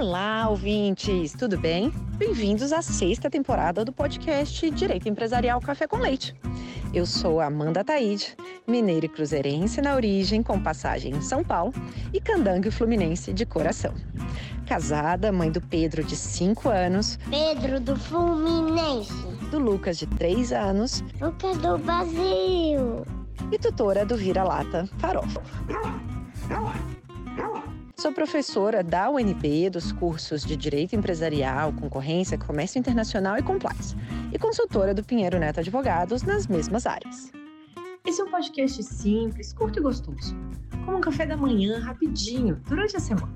Olá, ouvintes, tudo bem? Bem-vindos à sexta temporada do podcast Direito Empresarial Café com Leite. Eu sou Amanda Taide, mineira e cruzeirense na origem, com passagem em São Paulo, e candangue fluminense de coração. Casada, mãe do Pedro, de 5 anos. Pedro do Fluminense. Do Lucas, de 3 anos. Lucas do Brasil. E tutora do Vira-Lata Farofa. Sou professora da UNB dos cursos de Direito Empresarial, Concorrência, Comércio Internacional e Compliance, e consultora do Pinheiro Neto Advogados nas mesmas áreas. Esse é um podcast simples, curto e gostoso, como um café da manhã rapidinho durante a semana.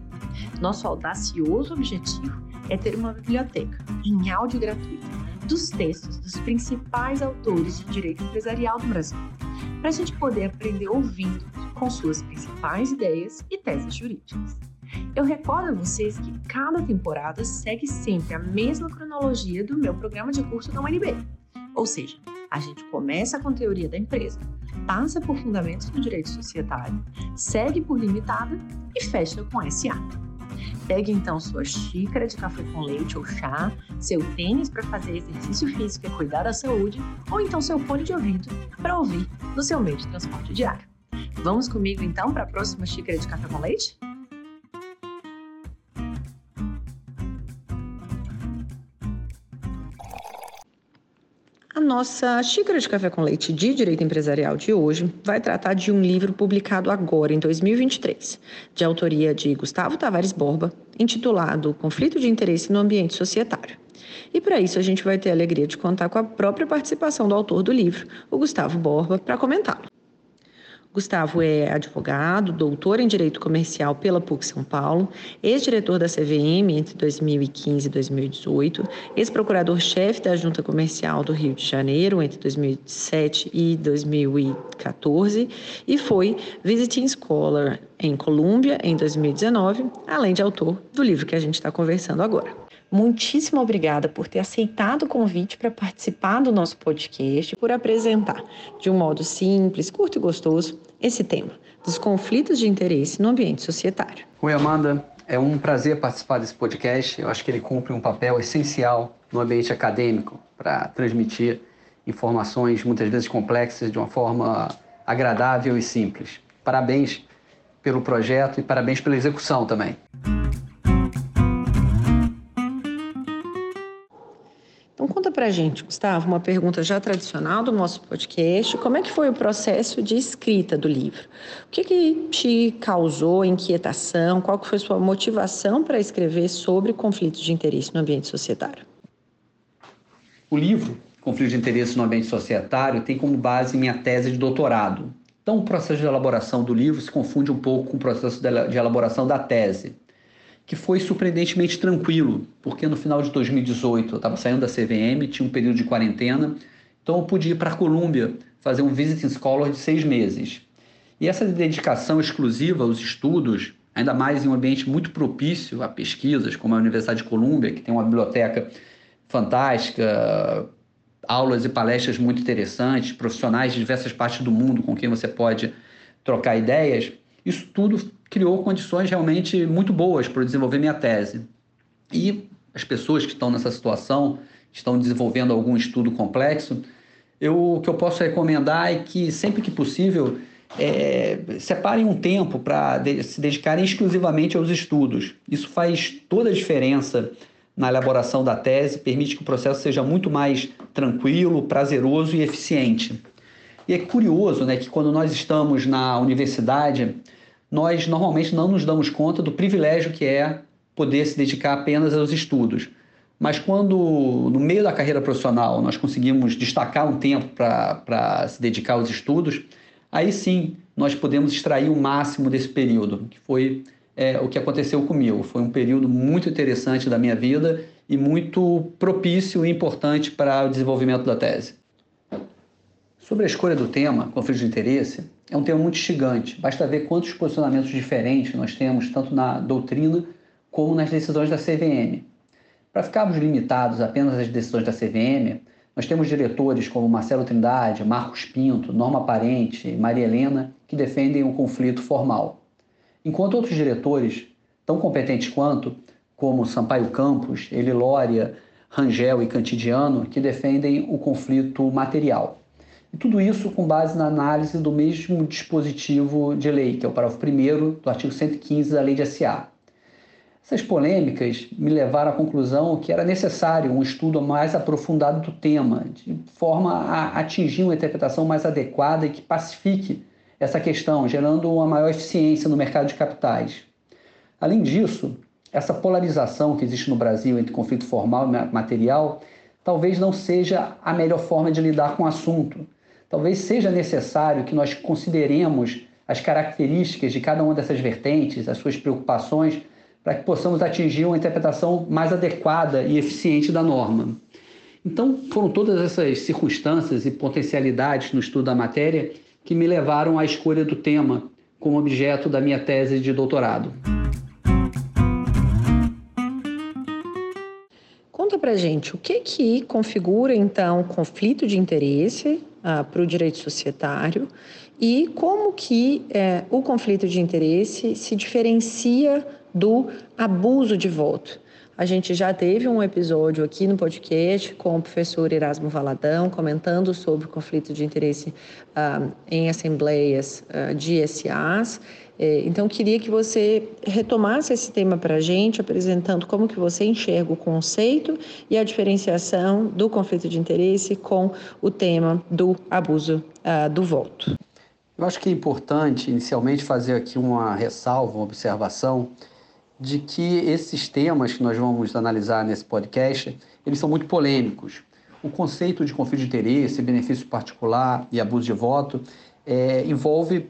Nosso audacioso objetivo é ter uma biblioteca em áudio gratuito dos textos dos principais autores de direito empresarial do Brasil, para a gente poder aprender ouvindo com suas principais ideias e teses jurídicas. Eu recordo a vocês que cada temporada segue sempre a mesma cronologia do meu programa de curso da UNB. Ou seja, a gente começa com teoria da empresa, passa por fundamentos do direito societário, segue por limitada e fecha com SA. Pegue então sua xícara de café com leite ou chá, seu tênis para fazer exercício físico e cuidar da saúde, ou então seu fone de ouvido para ouvir no seu meio de transporte diário. Vamos comigo então para a próxima xícara de café com leite? A nossa xícara de café com leite de direito empresarial de hoje vai tratar de um livro publicado agora, em 2023, de autoria de Gustavo Tavares Borba, intitulado Conflito de Interesse no Ambiente Societário. E para isso a gente vai ter a alegria de contar com a própria participação do autor do livro, o Gustavo Borba, para comentá-lo. Gustavo é advogado, doutor em Direito Comercial pela PUC São Paulo, ex-diretor da CVM entre 2015 e 2018, ex-procurador-chefe da Junta Comercial do Rio de Janeiro entre 2007 e 2014 e foi Visiting Scholar em Colômbia em 2019, além de autor do livro que a gente está conversando agora. Muitíssimo obrigada por ter aceitado o convite para participar do nosso podcast, por apresentar de um modo simples, curto e gostoso esse tema dos conflitos de interesse no ambiente societário. Oi, Amanda. É um prazer participar desse podcast. Eu acho que ele cumpre um papel essencial no ambiente acadêmico para transmitir informações muitas vezes complexas de uma forma agradável e simples. Parabéns pelo projeto e parabéns pela execução também. Para a gente, Gustavo, uma pergunta já tradicional do nosso podcast. Como é que foi o processo de escrita do livro? O que, que te causou inquietação? Qual que foi sua motivação para escrever sobre conflitos de interesse no ambiente societário? O livro, Conflito de Interesse no Ambiente Societário, tem como base minha tese de doutorado. Então, o processo de elaboração do livro se confunde um pouco com o processo de elaboração da tese que foi surpreendentemente tranquilo, porque no final de 2018 eu estava saindo da CVM, tinha um período de quarentena, então eu pude ir para a Colômbia fazer um visiting scholar de seis meses. E essa dedicação exclusiva aos estudos, ainda mais em um ambiente muito propício a pesquisas, como a Universidade de Colômbia, que tem uma biblioteca fantástica, aulas e palestras muito interessantes, profissionais de diversas partes do mundo com quem você pode trocar ideias, isso tudo criou condições realmente muito boas para desenvolver minha tese. E as pessoas que estão nessa situação, estão desenvolvendo algum estudo complexo, eu, o que eu posso recomendar é que sempre que possível é, separem um tempo para de, se dedicarem exclusivamente aos estudos. Isso faz toda a diferença na elaboração da tese, permite que o processo seja muito mais tranquilo, prazeroso e eficiente. E é curioso né, que quando nós estamos na universidade, nós normalmente não nos damos conta do privilégio que é poder se dedicar apenas aos estudos. Mas quando, no meio da carreira profissional, nós conseguimos destacar um tempo para se dedicar aos estudos, aí sim nós podemos extrair o máximo desse período, que foi é, o que aconteceu comigo. Foi um período muito interessante da minha vida e muito propício e importante para o desenvolvimento da tese. Sobre a escolha do tema, conflito de interesse, é um tema muito instigante. Basta ver quantos posicionamentos diferentes nós temos, tanto na doutrina como nas decisões da CVM. Para ficarmos limitados apenas às decisões da CVM, nós temos diretores como Marcelo Trindade, Marcos Pinto, Norma Parente e Maria Helena que defendem o um conflito formal. Enquanto outros diretores, tão competentes quanto, como Sampaio Campos, Elilória, Rangel e Cantidiano, que defendem o conflito material. E tudo isso com base na análise do mesmo dispositivo de lei, que é o parágrafo 1 do artigo 115 da Lei de SA. Essas polêmicas me levaram à conclusão que era necessário um estudo mais aprofundado do tema, de forma a atingir uma interpretação mais adequada e que pacifique essa questão, gerando uma maior eficiência no mercado de capitais. Além disso, essa polarização que existe no Brasil entre conflito formal e material talvez não seja a melhor forma de lidar com o assunto. Talvez seja necessário que nós consideremos as características de cada uma dessas vertentes, as suas preocupações, para que possamos atingir uma interpretação mais adequada e eficiente da norma. Então, foram todas essas circunstâncias e potencialidades no estudo da matéria que me levaram à escolha do tema como objeto da minha tese de doutorado. Conta pra gente o que que configura então conflito de interesse ah, para o direito societário e como que é, o conflito de interesse se diferencia do abuso de voto. A gente já teve um episódio aqui no podcast com o professor Erasmo Valadão comentando sobre o conflito de interesse uh, em assembleias uh, de SAs. É, então, queria que você retomasse esse tema para a gente, apresentando como que você enxerga o conceito e a diferenciação do conflito de interesse com o tema do abuso uh, do voto. Eu acho que é importante, inicialmente, fazer aqui uma ressalva, uma observação, de que esses temas que nós vamos analisar nesse podcast, eles são muito polêmicos. O conceito de conflito de interesse, benefício particular e abuso de voto é, envolve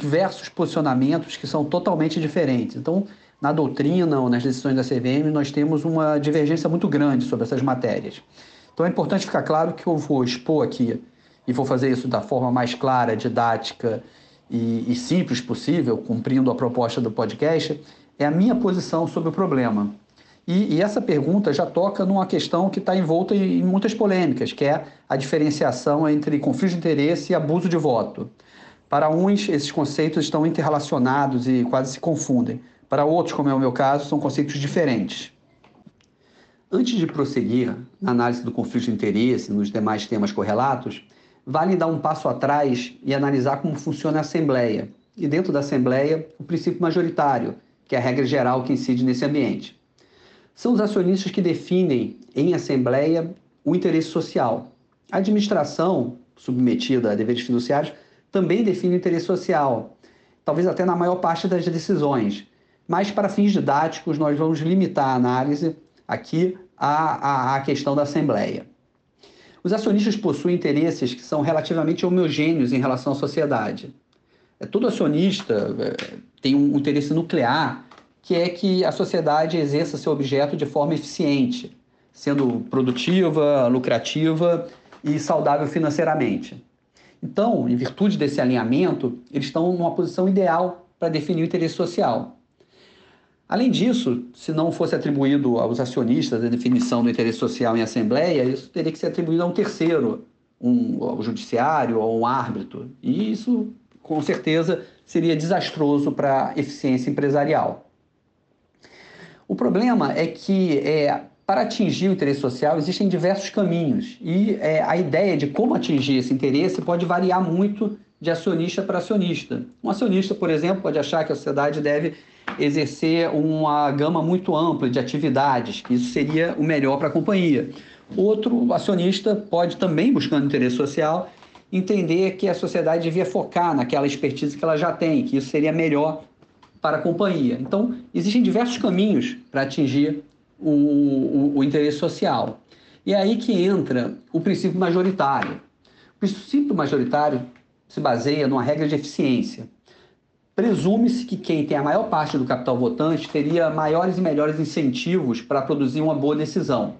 diversos posicionamentos que são totalmente diferentes. Então, na doutrina ou nas decisões da CVM, nós temos uma divergência muito grande sobre essas matérias. Então, é importante ficar claro que eu vou expor aqui, e vou fazer isso da forma mais clara, didática e, e simples possível, cumprindo a proposta do podcast, é a minha posição sobre o problema. E, e essa pergunta já toca numa questão que está envolta em, em muitas polêmicas, que é a diferenciação entre conflito de interesse e abuso de voto. Para uns, esses conceitos estão interrelacionados e quase se confundem. Para outros, como é o meu caso, são conceitos diferentes. Antes de prosseguir na análise do conflito de interesse nos demais temas correlatos, vale dar um passo atrás e analisar como funciona a Assembleia. E dentro da Assembleia, o princípio majoritário, que é a regra geral que incide nesse ambiente. São os acionistas que definem em assembleia o interesse social. A administração, submetida a deveres fiduciários, também define o interesse social, talvez até na maior parte das decisões. Mas, para fins didáticos, nós vamos limitar a análise aqui à, à, à questão da Assembleia. Os acionistas possuem interesses que são relativamente homogêneos em relação à sociedade. É, todo acionista é, tem um interesse nuclear, que é que a sociedade exerça seu objeto de forma eficiente, sendo produtiva, lucrativa e saudável financeiramente. Então, em virtude desse alinhamento, eles estão numa posição ideal para definir o interesse social. Além disso, se não fosse atribuído aos acionistas a definição do interesse social em assembleia, isso teria que ser atribuído a um terceiro, um, ao judiciário ou um árbitro. E isso, com certeza, seria desastroso para a eficiência empresarial. O problema é que é, para atingir o interesse social, existem diversos caminhos e é, a ideia de como atingir esse interesse pode variar muito de acionista para acionista. Um acionista, por exemplo, pode achar que a sociedade deve exercer uma gama muito ampla de atividades, que isso seria o melhor para a companhia. Outro acionista pode também, buscando interesse social, entender que a sociedade devia focar naquela expertise que ela já tem, que isso seria melhor para a companhia. Então, existem diversos caminhos para atingir o, o, o interesse social. E é aí que entra o princípio majoritário. O princípio majoritário se baseia numa regra de eficiência. Presume-se que quem tem a maior parte do capital votante teria maiores e melhores incentivos para produzir uma boa decisão.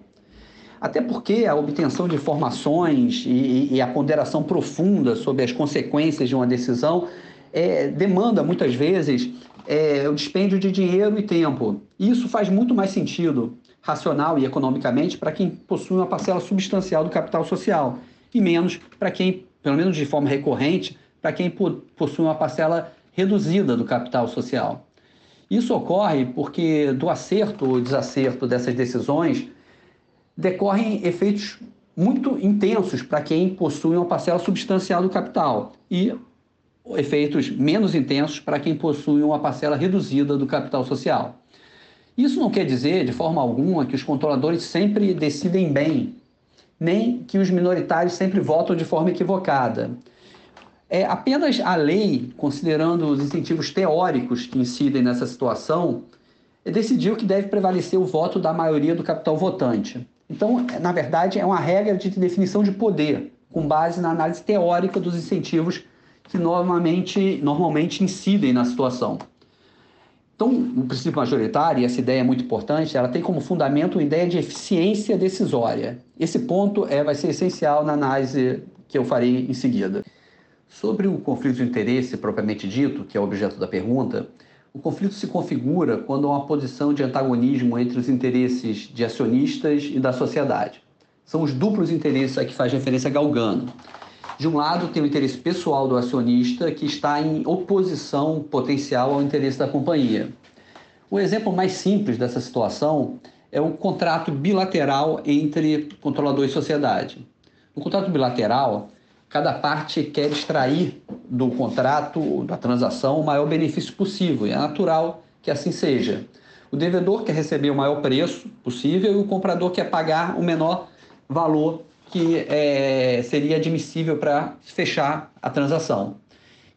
Até porque a obtenção de informações e, e a ponderação profunda sobre as consequências de uma decisão é, demanda muitas vezes é, o dispêndio de dinheiro e tempo. Isso faz muito mais sentido, racional e economicamente, para quem possui uma parcela substancial do capital social, e menos para quem, pelo menos de forma recorrente, para quem possui uma parcela reduzida do capital social. Isso ocorre porque do acerto ou desacerto dessas decisões decorrem efeitos muito intensos para quem possui uma parcela substancial do capital e efeitos menos intensos para quem possui uma parcela reduzida do capital social. Isso não quer dizer, de forma alguma, que os controladores sempre decidem bem, nem que os minoritários sempre votam de forma equivocada. É apenas a lei, considerando os incentivos teóricos que incidem nessa situação, decidiu que deve prevalecer o voto da maioria do capital votante. Então, na verdade, é uma regra de definição de poder, com base na análise teórica dos incentivos que normalmente, normalmente incidem na situação. Então, o princípio majoritário, e essa ideia é muito importante, ela tem como fundamento a ideia de eficiência decisória. Esse ponto é, vai ser essencial na análise que eu farei em seguida. Sobre o conflito de interesse propriamente dito, que é o objeto da pergunta, o conflito se configura quando há uma posição de antagonismo entre os interesses de acionistas e da sociedade. São os duplos interesses a que faz referência Galgano. De um lado, tem o interesse pessoal do acionista, que está em oposição potencial ao interesse da companhia. O exemplo mais simples dessa situação é o contrato bilateral entre controlador e sociedade. No contrato bilateral, cada parte quer extrair do contrato, da transação, o maior benefício possível, e é natural que assim seja. O devedor quer receber o maior preço possível e o comprador quer pagar o menor valor que é, seria admissível para fechar a transação.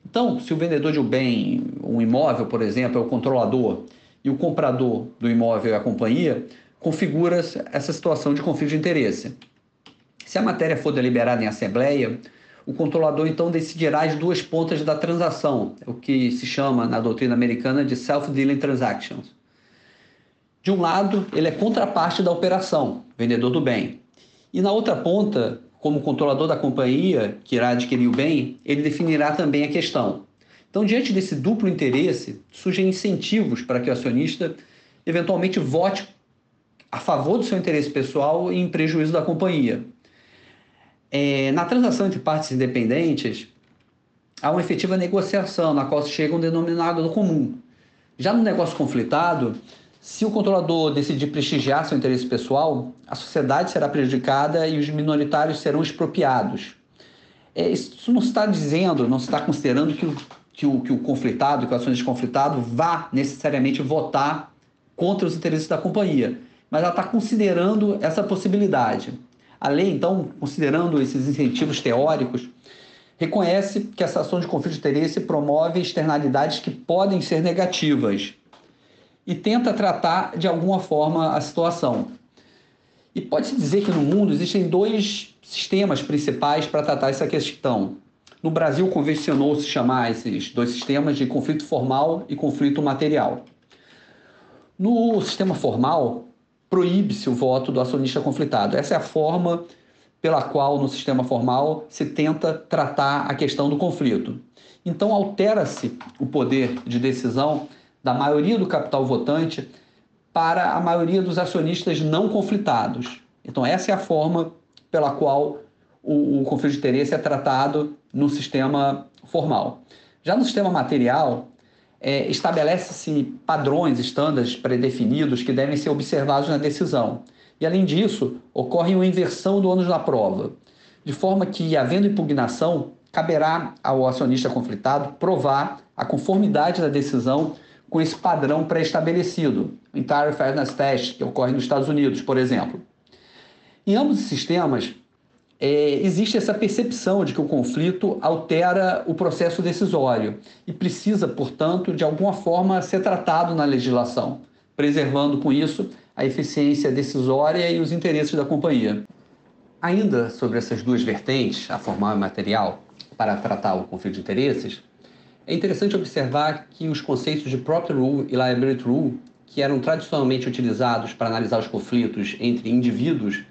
Então, se o vendedor de um bem, um imóvel, por exemplo, é o controlador e o comprador do imóvel é a companhia, configura essa situação de conflito de interesse. Se a matéria for deliberada em assembleia, o controlador então decidirá as duas pontas da transação, o que se chama na doutrina americana de self-dealing transactions. De um lado, ele é contraparte da operação, vendedor do bem. E na outra ponta, como controlador da companhia que irá adquirir o bem, ele definirá também a questão. Então, diante desse duplo interesse, surgem incentivos para que o acionista eventualmente vote a favor do seu interesse pessoal em prejuízo da companhia. É, na transação entre partes independentes, há uma efetiva negociação na qual se chega um denominador comum. Já no negócio conflitado, se o controlador decidir prestigiar seu interesse pessoal, a sociedade será prejudicada e os minoritários serão expropriados. É, isso não está dizendo, não está considerando que o, que o, que o conflitado, que o acionista conflitado vá necessariamente votar contra os interesses da companhia, mas ela está considerando essa possibilidade. A lei, então, considerando esses incentivos teóricos, reconhece que essa ação de conflito de interesse promove externalidades que podem ser negativas e tenta tratar de alguma forma a situação. E pode-se dizer que no mundo existem dois sistemas principais para tratar essa questão. No Brasil, convencionou-se chamar esses dois sistemas de conflito formal e conflito material. No sistema formal, proíbe-se o voto do acionista conflitado. Essa é a forma pela qual, no sistema formal, se tenta tratar a questão do conflito. Então, altera-se o poder de decisão da maioria do capital votante para a maioria dos acionistas não conflitados. Então, essa é a forma pela qual o, o conflito de interesse é tratado no sistema formal. Já no sistema material, é, estabelece-se padrões, estándares pré-definidos que devem ser observados na decisão. E, além disso, ocorre uma inversão do ônus da prova, de forma que, havendo impugnação, caberá ao acionista conflitado provar a conformidade da decisão com esse padrão pré-estabelecido, o Entire Fairness Test, que ocorre nos Estados Unidos, por exemplo. Em ambos os sistemas, é, existe essa percepção de que o conflito altera o processo decisório e precisa, portanto, de alguma forma ser tratado na legislação, preservando com isso a eficiência decisória e os interesses da companhia. Ainda sobre essas duas vertentes, a formal e material, para tratar o conflito de interesses, é interessante observar que os conceitos de property rule e liability rule, que eram tradicionalmente utilizados para analisar os conflitos entre indivíduos,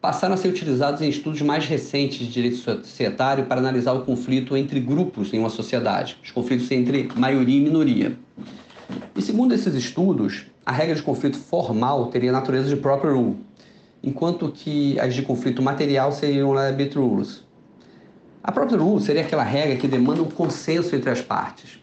passaram a ser utilizados em estudos mais recentes de direito societário para analisar o conflito entre grupos em uma sociedade, os conflitos entre maioria e minoria. E segundo esses estudos, a regra de conflito formal teria natureza de property rule, enquanto que as de conflito material seriam liability rules. A própria rule seria aquela regra que demanda um consenso entre as partes.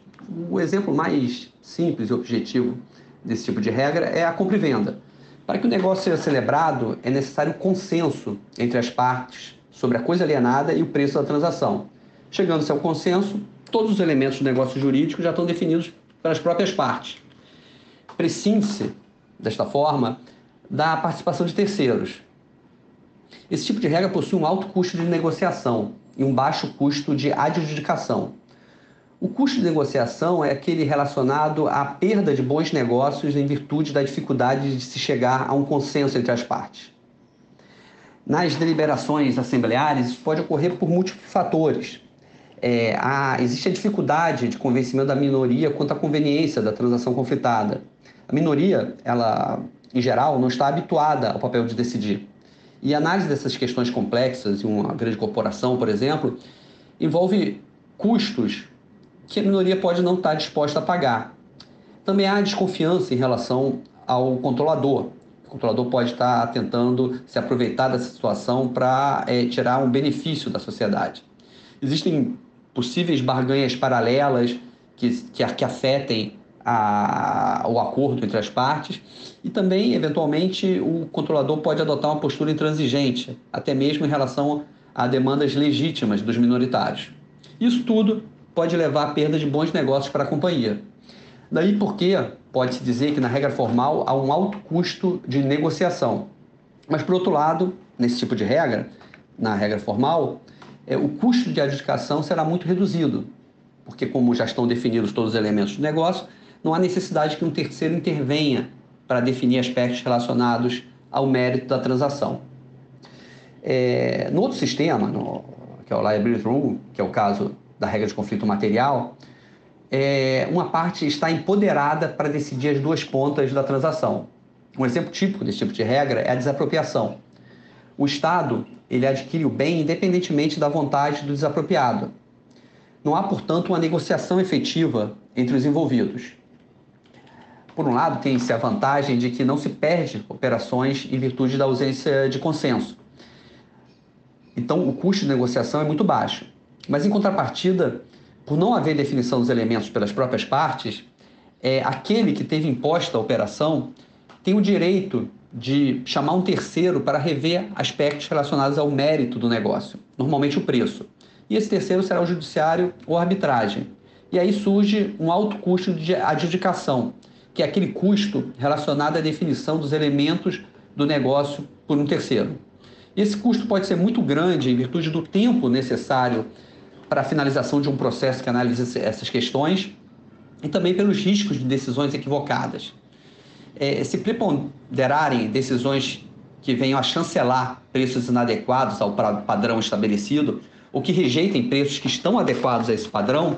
O exemplo mais simples e objetivo desse tipo de regra é a compra e venda. Para que o negócio seja celebrado, é necessário consenso entre as partes sobre a coisa alienada e o preço da transação. Chegando-se ao consenso, todos os elementos do negócio jurídico já estão definidos pelas próprias partes. Prescinde-se, desta forma, da participação de terceiros. Esse tipo de regra possui um alto custo de negociação e um baixo custo de adjudicação. O custo de negociação é aquele relacionado à perda de bons negócios em virtude da dificuldade de se chegar a um consenso entre as partes. Nas deliberações assembleares, isso pode ocorrer por múltiplos fatores. É, existe a dificuldade de convencimento da minoria quanto à conveniência da transação conflitada. A minoria, ela, em geral, não está habituada ao papel de decidir. E a análise dessas questões complexas em uma grande corporação, por exemplo, envolve custos que a minoria pode não estar disposta a pagar. Também há desconfiança em relação ao controlador. O controlador pode estar tentando se aproveitar dessa situação para é, tirar um benefício da sociedade. Existem possíveis barganhas paralelas que, que, que afetem a, o acordo entre as partes e também, eventualmente, o controlador pode adotar uma postura intransigente, até mesmo em relação a demandas legítimas dos minoritários. Isso tudo pode levar à perda de bons negócios para a companhia. Daí porque pode-se dizer que na regra formal há um alto custo de negociação. Mas, por outro lado, nesse tipo de regra, na regra formal, é, o custo de adjudicação será muito reduzido, porque, como já estão definidos todos os elementos do negócio, não há necessidade que um terceiro intervenha para definir aspectos relacionados ao mérito da transação. É, no outro sistema, no, que é o Liability Rule, que é o caso da regra de conflito material, é, uma parte está empoderada para decidir as duas pontas da transação. Um exemplo típico desse tipo de regra é a desapropriação. O Estado ele adquire o bem independentemente da vontade do desapropriado. Não há, portanto, uma negociação efetiva entre os envolvidos. Por um lado, tem-se a vantagem de que não se perde operações em virtude da ausência de consenso. Então, o custo de negociação é muito baixo. Mas, em contrapartida, por não haver definição dos elementos pelas próprias partes, é, aquele que teve imposta a operação tem o direito de chamar um terceiro para rever aspectos relacionados ao mérito do negócio, normalmente o preço. E esse terceiro será o judiciário ou arbitragem. E aí surge um alto custo de adjudicação, que é aquele custo relacionado à definição dos elementos do negócio por um terceiro. Esse custo pode ser muito grande em virtude do tempo necessário para a finalização de um processo que analisa essas questões e também pelos riscos de decisões equivocadas. É, se preponderarem decisões que venham a chancelar preços inadequados ao padrão estabelecido ou que rejeitem preços que estão adequados a esse padrão,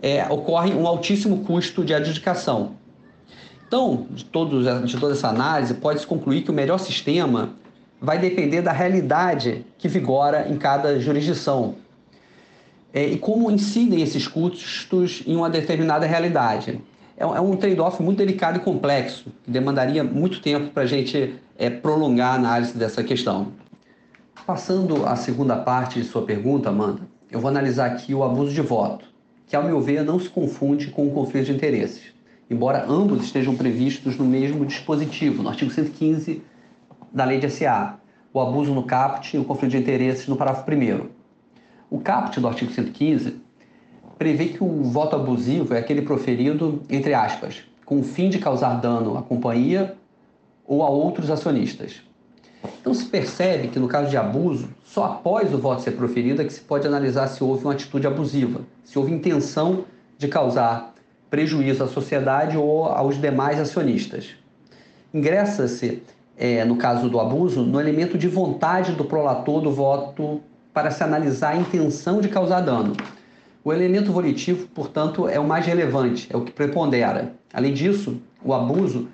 é, ocorre um altíssimo custo de adjudicação. Então, de, todos, de toda essa análise, pode-se concluir que o melhor sistema vai depender da realidade que vigora em cada jurisdição, é, e como incidem esses custos em uma determinada realidade. É, é um trade-off muito delicado e complexo, que demandaria muito tempo para a gente é, prolongar a análise dessa questão. Passando à segunda parte de sua pergunta, Amanda, eu vou analisar aqui o abuso de voto, que, ao meu ver, não se confunde com o conflito de interesses, embora ambos estejam previstos no mesmo dispositivo, no artigo 115 da Lei de SA, o abuso no CAPT e o conflito de interesses no parágrafo 1 o caput do artigo 115 prevê que o voto abusivo é aquele proferido, entre aspas, com o fim de causar dano à companhia ou a outros acionistas. Então se percebe que no caso de abuso, só após o voto ser proferido é que se pode analisar se houve uma atitude abusiva, se houve intenção de causar prejuízo à sociedade ou aos demais acionistas. Ingressa-se, é, no caso do abuso, no elemento de vontade do prolator do voto para se analisar a intenção de causar dano. O elemento volitivo, portanto, é o mais relevante, é o que prepondera. Além disso, o abuso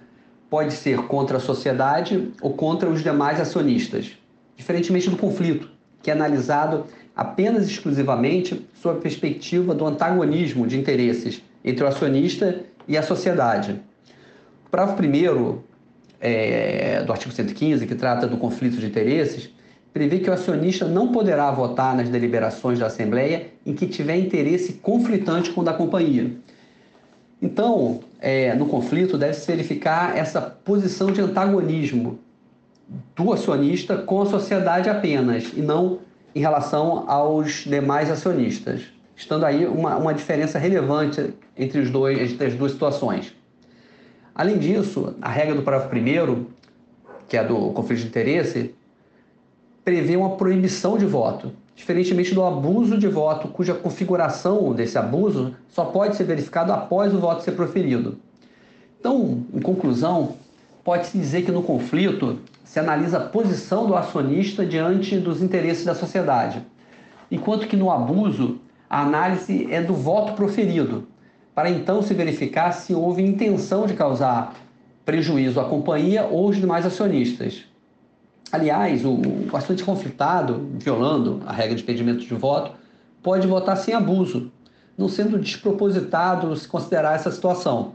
pode ser contra a sociedade ou contra os demais acionistas, diferentemente do conflito, que é analisado apenas exclusivamente sob a perspectiva do antagonismo de interesses entre o acionista e a sociedade. O parágrafo primeiro é, do artigo 115, que trata do conflito de interesses, prevê que o acionista não poderá votar nas deliberações da Assembleia em que tiver interesse conflitante com o da companhia. Então, é, no conflito, deve-se verificar essa posição de antagonismo do acionista com a sociedade apenas, e não em relação aos demais acionistas, estando aí uma, uma diferença relevante entre, os dois, entre as duas situações. Além disso, a regra do parágrafo 1 que é do conflito de interesse, prevê uma proibição de voto, diferentemente do abuso de voto, cuja configuração desse abuso só pode ser verificado após o voto ser proferido. Então, em conclusão, pode-se dizer que no conflito se analisa a posição do acionista diante dos interesses da sociedade, enquanto que no abuso a análise é do voto proferido, para então se verificar se houve intenção de causar prejuízo à companhia ou aos demais acionistas. Aliás, o, o acionista conflitado, violando a regra de impedimento de voto, pode votar sem abuso, não sendo despropositado se considerar essa situação.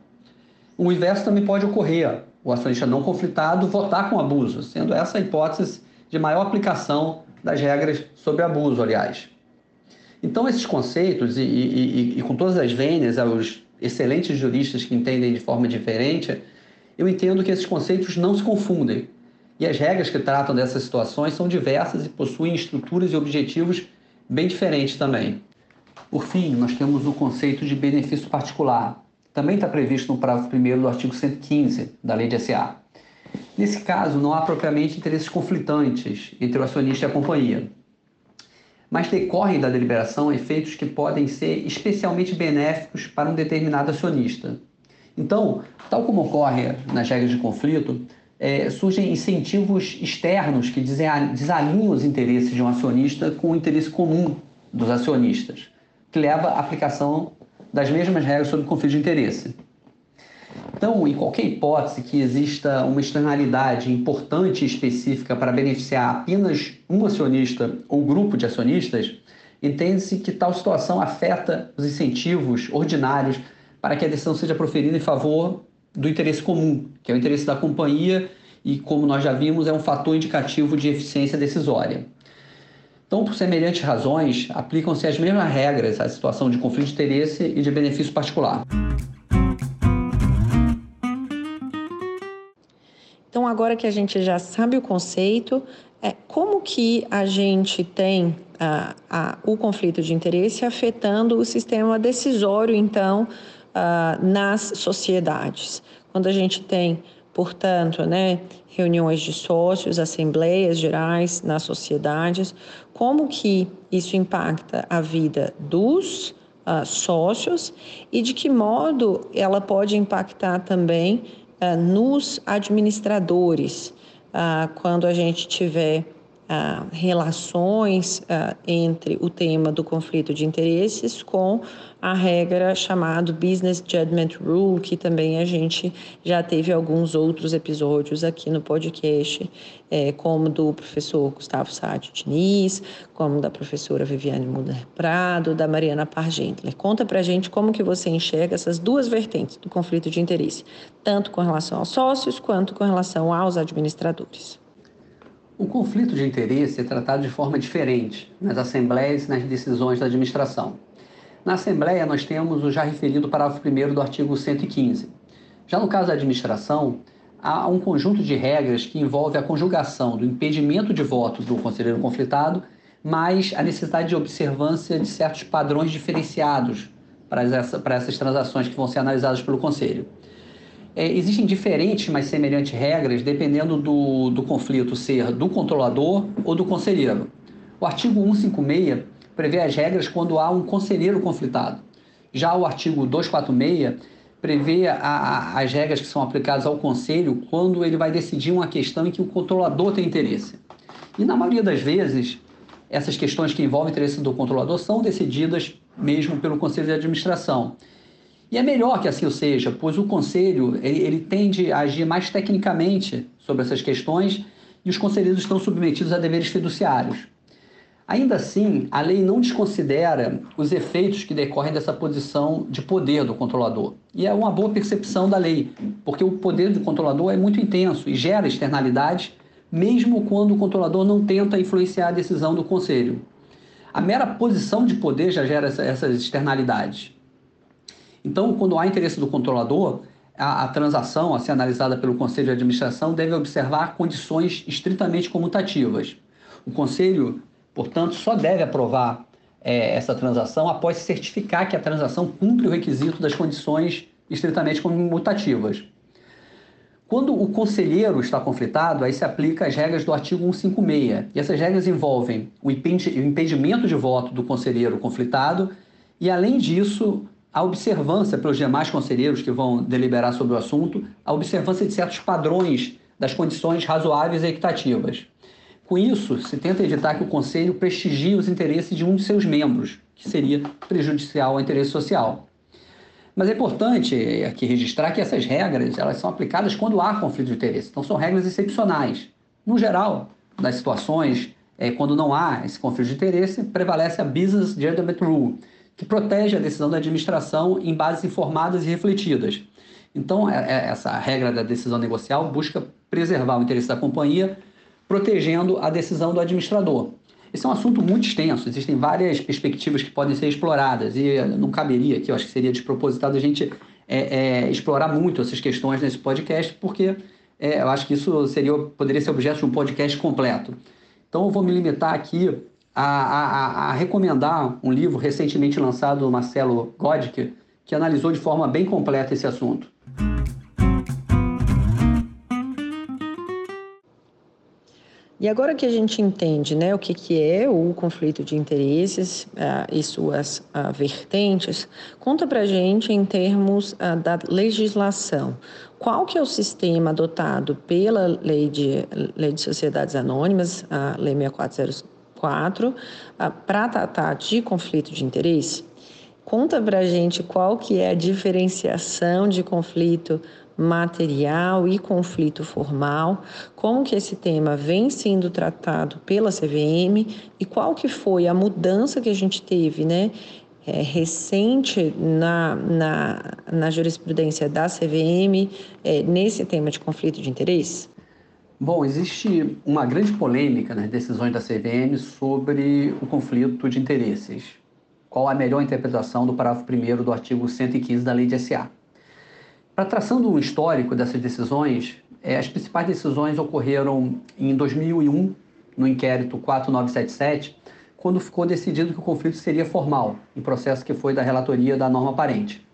O inverso também pode ocorrer o acionista não conflitado votar com abuso, sendo essa a hipótese de maior aplicação das regras sobre abuso, aliás. Então, esses conceitos, e, e, e, com todas as vênias aos excelentes juristas que entendem de forma diferente, eu entendo que esses conceitos não se confundem. E as regras que tratam dessas situações são diversas e possuem estruturas e objetivos bem diferentes também. Por fim, nós temos o conceito de benefício particular, também está previsto no parágrafo 1 do artigo 115 da Lei de SA. Nesse caso, não há propriamente interesses conflitantes entre o acionista e a companhia, mas decorrem da deliberação efeitos que podem ser especialmente benéficos para um determinado acionista. Então, tal como ocorre nas regras de conflito, é, surgem incentivos externos que desalinham os interesses de um acionista com o interesse comum dos acionistas, que leva à aplicação das mesmas regras sobre conflito de interesse. Então, em qualquer hipótese que exista uma externalidade importante e específica para beneficiar apenas um acionista ou grupo de acionistas, entende-se que tal situação afeta os incentivos ordinários para que a decisão seja proferida em favor do interesse comum, que é o interesse da companhia e, como nós já vimos, é um fator indicativo de eficiência decisória. Então, por semelhantes razões, aplicam-se as mesmas regras à situação de conflito de interesse e de benefício particular. Então, agora que a gente já sabe o conceito, é, como que a gente tem a, a, o conflito de interesse afetando o sistema decisório, então, a, nas sociedades? Quando a gente tem Portanto, né, reuniões de sócios, assembleias gerais nas sociedades, como que isso impacta a vida dos uh, sócios e de que modo ela pode impactar também nos administradores, uh, quando a gente tiver ah, relações ah, entre o tema do conflito de interesses com a regra chamada Business Judgment Rule, que também a gente já teve alguns outros episódios aqui no podcast, é, como do professor Gustavo Sádio Diniz, como da professora Viviane Muller Prado, da Mariana Pargentler. Conta pra gente como que você enxerga essas duas vertentes do conflito de interesse, tanto com relação aos sócios quanto com relação aos administradores. O conflito de interesse é tratado de forma diferente nas assembleias e nas decisões da administração. Na Assembleia, nós temos o já referido parágrafo 1 do artigo 115. Já no caso da administração, há um conjunto de regras que envolve a conjugação do impedimento de voto do conselheiro conflitado, mais a necessidade de observância de certos padrões diferenciados para, para essas transações que vão ser analisadas pelo conselho. É, existem diferentes, mas semelhantes regras dependendo do, do conflito ser do controlador ou do conselheiro. O artigo 156 prevê as regras quando há um conselheiro conflitado. Já o artigo 246 prevê a, a, as regras que são aplicadas ao conselho quando ele vai decidir uma questão em que o controlador tem interesse. E na maioria das vezes, essas questões que envolvem interesse do controlador são decididas mesmo pelo conselho de administração. E é melhor que assim seja, pois o conselho ele, ele tende a agir mais tecnicamente sobre essas questões e os conselheiros estão submetidos a deveres fiduciários. Ainda assim, a lei não desconsidera os efeitos que decorrem dessa posição de poder do controlador. E é uma boa percepção da lei, porque o poder do controlador é muito intenso e gera externalidades, mesmo quando o controlador não tenta influenciar a decisão do conselho. A mera posição de poder já gera essas externalidades. Então, quando há interesse do controlador, a, a, transação a ser analisada pelo Conselho de Administração deve observar condições estritamente comutativas. O Conselho, portanto, só deve aprovar é, essa transação após certificar que a transação cumpre o requisito das condições estritamente comutativas. Quando o conselheiro está conflitado, aí se aplica as regras do artigo 156. E essas regras envolvem o impedimento de voto do conselheiro conflitado e, além disso, a observância pelos demais conselheiros que vão deliberar sobre o assunto, a observância de certos padrões das condições razoáveis e equitativas. Com isso, se tenta evitar que o conselho prestigie os interesses de um de seus membros, que seria prejudicial ao interesse social. Mas é importante aqui registrar que essas regras elas são aplicadas quando há conflito de interesse. Então, são regras excepcionais. No geral, nas situações é, quando não há esse conflito de interesse, prevalece a Business Judgment Rule, que protege a decisão da administração em bases informadas e refletidas. Então, é, é, essa regra da decisão negocial busca preservar o interesse da companhia, protegendo a decisão do administrador. Esse é um assunto muito extenso, existem várias perspectivas que podem ser exploradas e não caberia aqui, eu acho que seria despropositado a gente é, é, explorar muito essas questões nesse podcast, porque é, eu acho que isso seria, poderia ser objeto de um podcast completo. Então eu vou me limitar aqui a, a, a recomendar um livro recentemente lançado do Marcelo Godke, que analisou de forma bem completa esse assunto. E agora que a gente entende né, o que, que é o conflito de interesses uh, e suas uh, vertentes, conta para gente em termos uh, da legislação. Qual que é o sistema adotado pela Lei de, Lei de Sociedades Anônimas, a Lei 6404, para tratar de conflito de interesse? Conta para a gente qual que é a diferenciação de conflito material e conflito formal, como que esse tema vem sendo tratado pela CVM e qual que foi a mudança que a gente teve, né, é, recente na, na, na, jurisprudência da CVM é, nesse tema de conflito de interesse? Bom, existe uma grande polêmica nas decisões da CVM sobre o conflito de interesses. Qual a melhor interpretação do parágrafo 1 do artigo 115 da Lei de SA? Para traçando um histórico dessas decisões, é, as principais decisões ocorreram em 2001, no inquérito 4977, quando ficou decidido que o conflito seria formal, em processo que foi da relatoria da norma parente.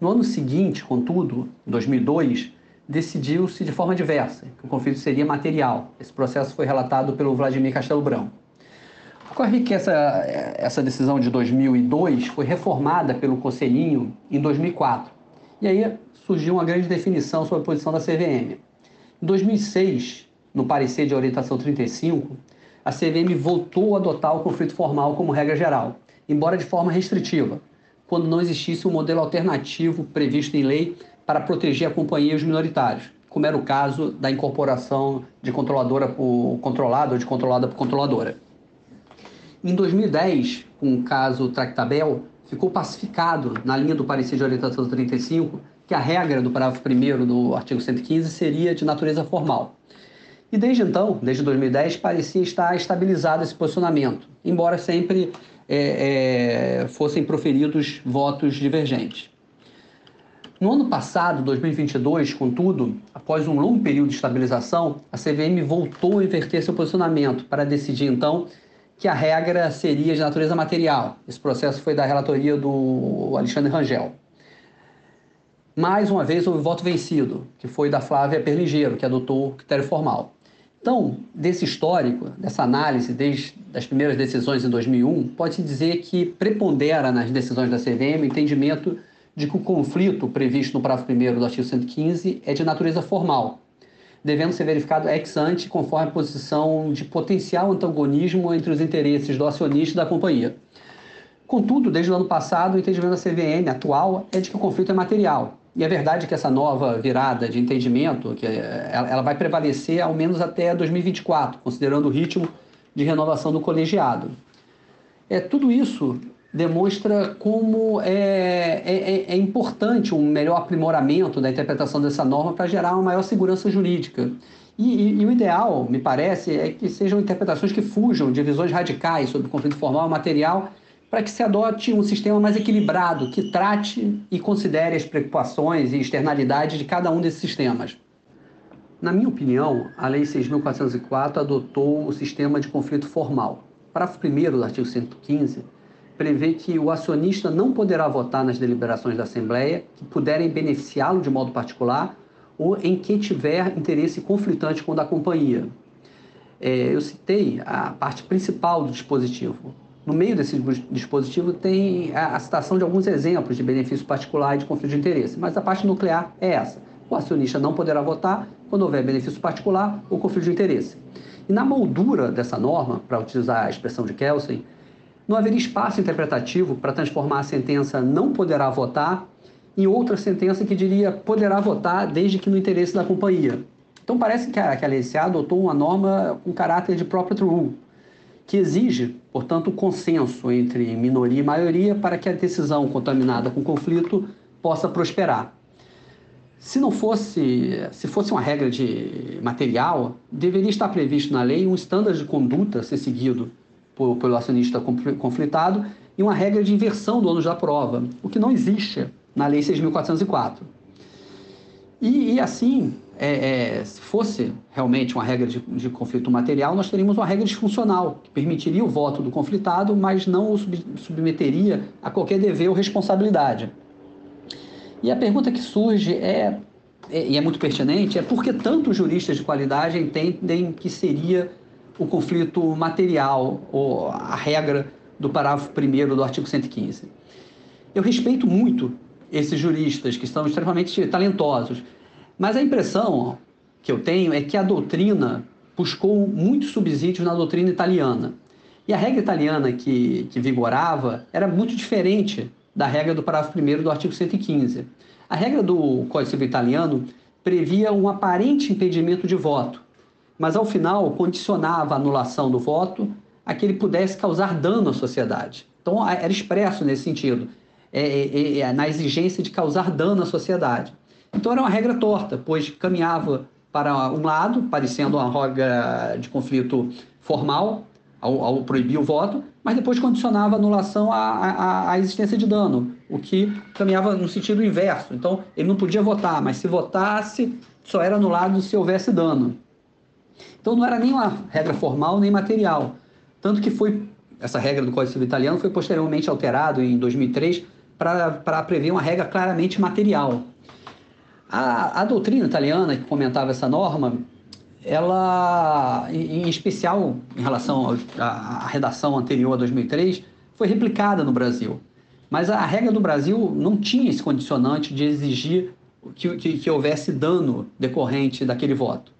No ano seguinte, contudo, em 2002, decidiu-se de forma diversa, que o conflito seria material. Esse processo foi relatado pelo Vladimir Castelo Branco. Ocorre que essa, essa decisão de 2002 foi reformada pelo Conselhinho em 2004. E aí surgiu uma grande definição sobre a posição da CVM. Em 2006, no parecer de orientação 35, a CVM voltou a adotar o conflito formal como regra geral, embora de forma restritiva, quando não existisse um modelo alternativo previsto em lei para proteger a companhia e os minoritários, como era o caso da incorporação de controladora por controlado ou de controlada por controladora. Em 2010, com o caso Tractabel, ficou pacificado, na linha do parecer de orientação 35, que a regra do parágrafo 1 do artigo 115 seria de natureza formal. E desde então, desde 2010, parecia estar estabilizado esse posicionamento, embora sempre é, é, fossem proferidos votos divergentes. No ano passado, 2022, contudo, após um longo período de estabilização, a CVM voltou a inverter seu posicionamento para decidir então que a regra seria de natureza material. Esse processo foi da relatoria do Alexandre Rangel. Mais uma vez, houve voto vencido, que foi da Flávia Perligeiro, que adotou o critério formal. Então, desse histórico, dessa análise, desde as primeiras decisões em 2001, pode-se dizer que prepondera nas decisões da CVM o entendimento de que o conflito previsto no parágrafo 1 do artigo 115 é de natureza formal, devendo ser verificado ex ante conforme a posição de potencial antagonismo entre os interesses do acionista e da companhia. Contudo, desde o ano passado, o entendimento da CVM atual é de que o conflito é material, e é verdade que essa nova virada de entendimento, que é, ela vai prevalecer ao menos até 2024, considerando o ritmo de renovação do colegiado. É, tudo isso demonstra como é, é, é, importante um melhor aprimoramento da interpretação dessa norma para gerar uma maior segurança jurídica. E, e, e, o ideal, me parece, é que sejam interpretações que fujam de visões radicais sobre o conflito formal e material para que se adote um sistema mais equilibrado, que trate e considere as preocupações e externalidades de cada um desses sistemas. Na minha opinião, a Lei 6.404 adotou o sistema de conflito formal. Parágrafo 1 do artigo 115 prevê que o acionista não poderá votar nas deliberações da Assembleia que puderem beneficiá-lo de modo particular ou em que tiver interesse conflitante com o da companhia. É, eu citei a parte principal do dispositivo. No meio desse dispositivo tem a, a citação de alguns exemplos de benefício particular e de conflito de interesse, mas a parte nuclear é essa. O acionista não poderá votar quando houver benefício particular ou conflito de interesse. E na moldura dessa norma, para utilizar a expressão de Kelsen, não haveria espaço interpretativo para transformar a sentença não poderá votar em outra sentença que diria poderá votar desde que no interesse da companhia. Então parece que a, que adotou uma norma com caráter de property rule, que exige, portanto, consenso entre minoria e maioria para que a decisão contaminada com conflito possa prosperar. Se não fosse, se fosse uma regra de material, deveria estar previsto na lei um estándar de conduta a ser seguido pelo acionista conflitado e uma regra de inversão do ônus da prova, o que não existe na Lei 6.404. E, e assim, é, é, se fosse realmente uma regra de, de, conflito material, nós teríamos uma regra disfuncional, que permitiria o voto do conflitado, mas não o sub, submeteria a qualquer dever ou responsabilidade. E a pergunta que surge é, é, e é muito pertinente, é por que tantos juristas de qualidade entendem que seria o conflito material, ou a regra do parágrafo 1 do artigo 115. Eu respeito muito esses juristas que são extremamente talentosos, mas a impressão que eu tenho é que a doutrina buscou muitos subsídios na doutrina italiana. E a regra italiana que, que vigorava era muito diferente da regra do parágrafo 1 do artigo 115. A regra do Código Civil italiano previa um aparente impedimento de voto, mas ao final condicionava a anulação do voto a que ele pudesse causar dano à sociedade. Então era expresso nesse sentido, é, é, é, na exigência de causar dano à sociedade. Então era uma regra torta, pois caminhava para um lado, parecendo uma regra de conflito formal, ao, ao, proibir o voto, mas depois condicionava a anulação à, à, à, existência de dano, o que caminhava no sentido inverso. Então, ele não podia votar, mas se votasse, só era anulado se houvesse dano. Então não era nem uma regra formal nem material. Tanto que foi essa regra do Código Civil Italiano foi posteriormente alterado em 2003 para prever uma regra claramente material. A, a doutrina italiana que comentava essa norma, ela, em, em especial em relação à redação anterior a 2003, foi replicada no Brasil. Mas a regra do Brasil não tinha esse condicionante de exigir que, que, que houvesse dano decorrente daquele voto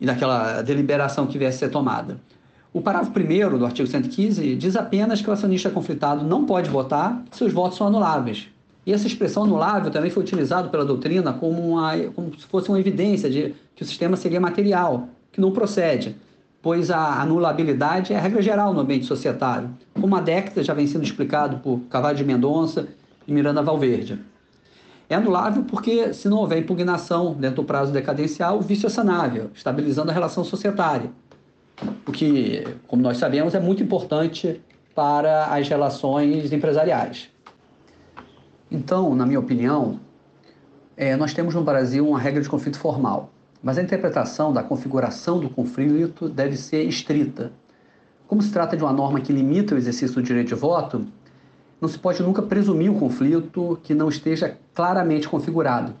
e daquela deliberação que viesse a ser tomada. O parágrafo 1 do artigo 115 diz apenas que o acionista conflitado não pode votar se os votos são anuláveis. E essa expressão anulável também foi utilizada pela doutrina como, uma, como se fosse uma evidência de que o sistema seria material, que não procede, pois a anulabilidade é a regra geral no ambiente societário, como há décadas já vem sendo explicado por Cavallo de Mendonça e Miranda Valverde. É anulável porque, se não houver impugnação dentro do prazo decadencial, o vício é sanável, estabilizando a relação societária. O que, como nós sabemos, é muito importante para as relações empresariais. Então, na minha opinião, é, nós temos no Brasil uma regra de conflito formal, mas a interpretação da configuração do conflito deve ser estrita. Como se trata de uma norma que limita o exercício do direito de voto, não se pode nunca presumir um conflito que não esteja claramente configurado.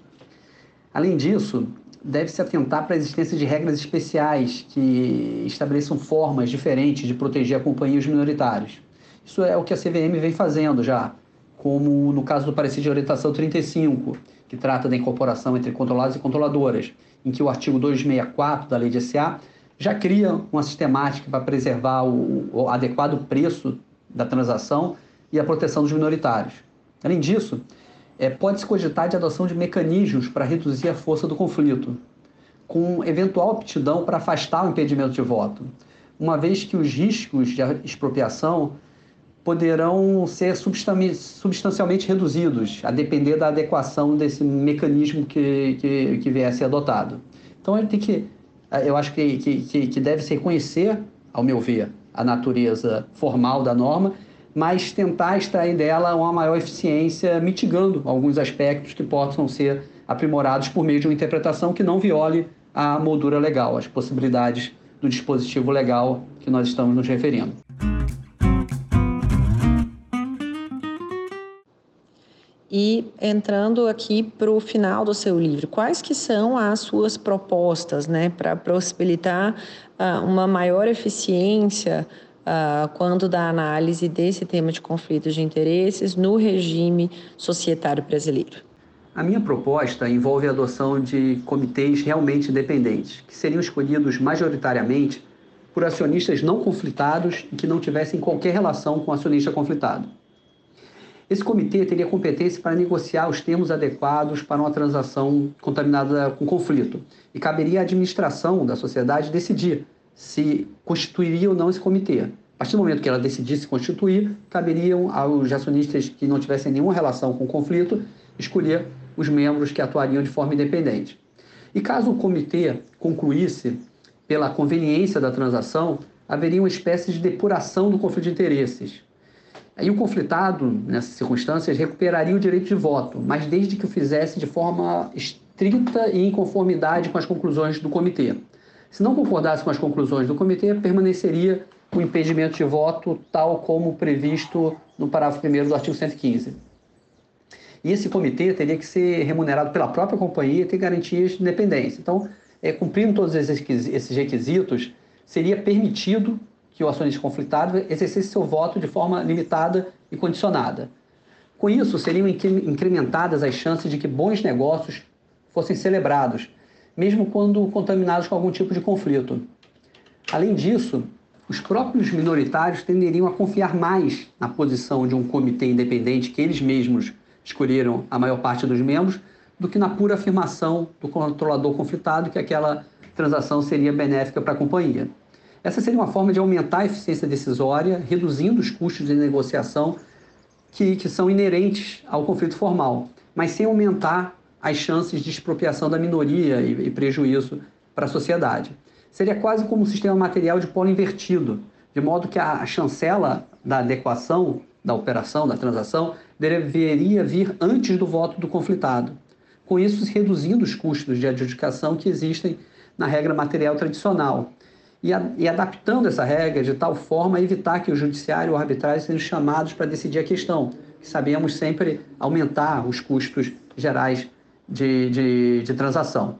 Além disso, deve-se atentar para a existência de regras especiais que estabeleçam formas diferentes de proteger a companhia e os minoritários. Isso é o que a CVM vem fazendo já, como no caso do parecer de orientação 35, que trata da incorporação entre controlados e controladoras, em que o artigo 264 da lei de SA já cria uma sistemática para preservar o, o adequado preço da transação e a proteção dos minoritários. Além disso, é, pode-se cogitar de adoção de mecanismos para reduzir a força do conflito, com eventual aptidão para afastar o impedimento de voto, uma vez que os riscos de expropriação poderão ser substancialmente reduzidos, a depender da adequação desse mecanismo que, que, que vier a ser adotado. Então, ele tem que, eu acho que, que, que deve se reconhecer, ao meu ver, a natureza formal da norma mas tentar extrair dela uma maior eficiência, mitigando alguns aspectos que possam ser aprimorados por meio de uma interpretação que não viole a moldura legal, as possibilidades do dispositivo legal que nós estamos nos referindo. E entrando aqui para o final do seu livro, quais que são as suas propostas né, para possibilitar uh, uma maior eficiência uh, quando da análise desse tema de conflitos de interesses no regime societário brasileiro? A minha proposta envolve a adoção de comitês realmente independentes, que seriam escolhidos majoritariamente por acionistas não conflitados e que não tivessem qualquer relação com acionista conflitado. Esse comitê teria competência para negociar os termos adequados para uma transação contaminada com conflito e caberia à administração da sociedade decidir se constituiria ou não esse comitê. A partir do momento que ela decidisse constituir, caberiam aos acionistas que não tivessem nenhuma relação com o conflito escolher os membros que atuariam de forma independente. E caso o comitê concluísse pela conveniência da transação, haveria uma espécie de depuração do conflito de interesses, Aí o conflitado, nessas circunstâncias, recuperaria o direito de voto, mas desde que o fizesse de forma estrita e em conformidade com as conclusões do comitê. Se não concordasse com as conclusões do comitê, permaneceria o impedimento de voto tal como previsto no parágrafo 1 do artigo 115. E esse comitê teria que ser remunerado pela própria companhia e ter garantias de independência. Então, é, cumprindo todos esses requisitos, seria permitido que o acionista conflitado exercesse seu voto de forma limitada e condicionada. Com isso, seriam incrementadas as chances de que bons negócios fossem celebrados, mesmo quando contaminados com algum tipo de conflito. Além disso, os próprios minoritários tenderiam a confiar mais na posição de um comitê independente que eles mesmos escolheram a maior parte dos membros do que na pura afirmação do controlador conflitado que aquela transação seria benéfica para a companhia. Essa seria uma forma de aumentar a eficiência decisória, reduzindo os custos de negociação que, que são inerentes ao conflito formal, mas sem aumentar as chances de expropriação da minoria e, e prejuízo para a sociedade. Seria quase como um sistema material de polo invertido, de modo que a chancela da adequação da operação, da transação, deveria vir antes do voto do conflitado. Com isso, reduzindo os custos de adjudicação que existem na regra material tradicional, e, a, e, adaptando essa regra de tal forma a evitar que o judiciário ou arbitragem sejam chamados para decidir a questão, que sabemos sempre aumentar os custos gerais de, de, de transação.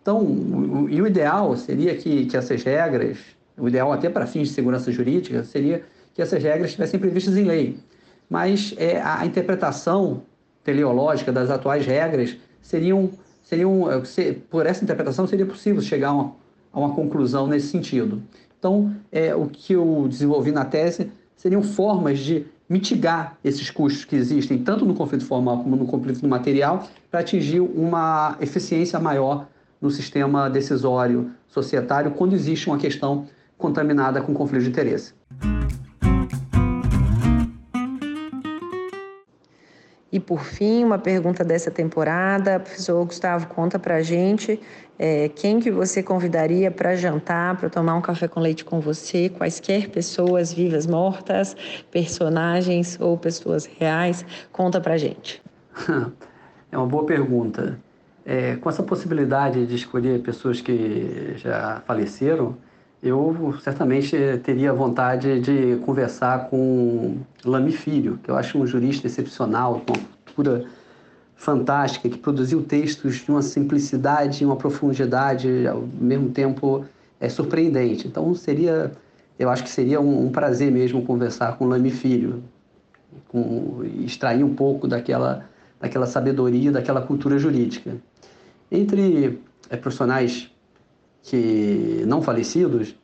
Então, o, e o ideal seria que, que essas regras, o ideal até para fins de segurança jurídica, seria que essas regras estivessem previstas em lei. Mas é, a interpretação teleológica das atuais regras seriam, seriam, é, por essa interpretação seria possível chegar a uma a uma conclusão nesse sentido. Então, é, o que eu desenvolvi na tese seriam formas de mitigar esses custos que existem tanto no conflito formal como no conflito material para atingir uma eficiência maior no sistema decisório societário quando existe uma questão contaminada com conflito de interesse. E por fim, uma pergunta dessa temporada, professor Gustavo, conta para a gente é, quem que você convidaria para jantar, para tomar um café com leite com você, quaisquer pessoas vivas, mortas, personagens ou pessoas reais, conta para a gente. É uma boa pergunta. É, com essa possibilidade de escolher pessoas que já faleceram, eu certamente teria vontade de conversar com Lamy Filho, que eu acho um jurista excepcional, com uma cultura fantástica, que produziu textos de uma simplicidade e uma profundidade, ao mesmo tempo é surpreendente. Então seria, eu acho que seria um, um prazer mesmo conversar com Lamy Filho, com, extrair um pouco daquela, daquela sabedoria, daquela cultura jurídica. Entre é, profissionais que não falecidos,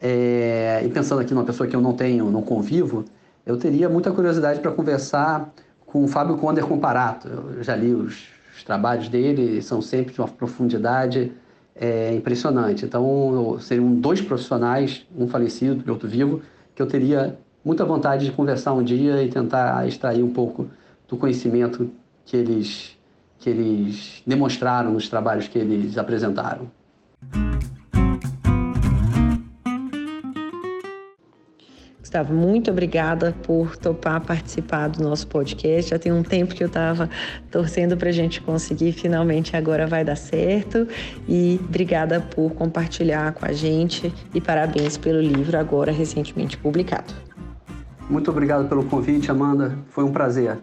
é, e pensando aqui numa pessoa que eu não tenho, não convivo, eu teria muita curiosidade para conversar com o Fábio Conder Comparato. Eu já li os, os trabalhos dele, são sempre de uma profundidade é, impressionante. Então, seriam dois profissionais, um falecido e outro vivo, que eu teria muita vontade de conversar um dia e tentar extrair um pouco do conhecimento que eles, que eles demonstraram nos trabalhos que eles apresentaram. Gustavo, muito obrigada por topar participar do nosso podcast. Já tem um tempo que eu estava torcendo para a gente conseguir, finalmente agora vai dar certo. E obrigada por compartilhar com a gente e parabéns pelo livro agora recentemente publicado. Muito obrigado pelo convite, Amanda. Foi um prazer.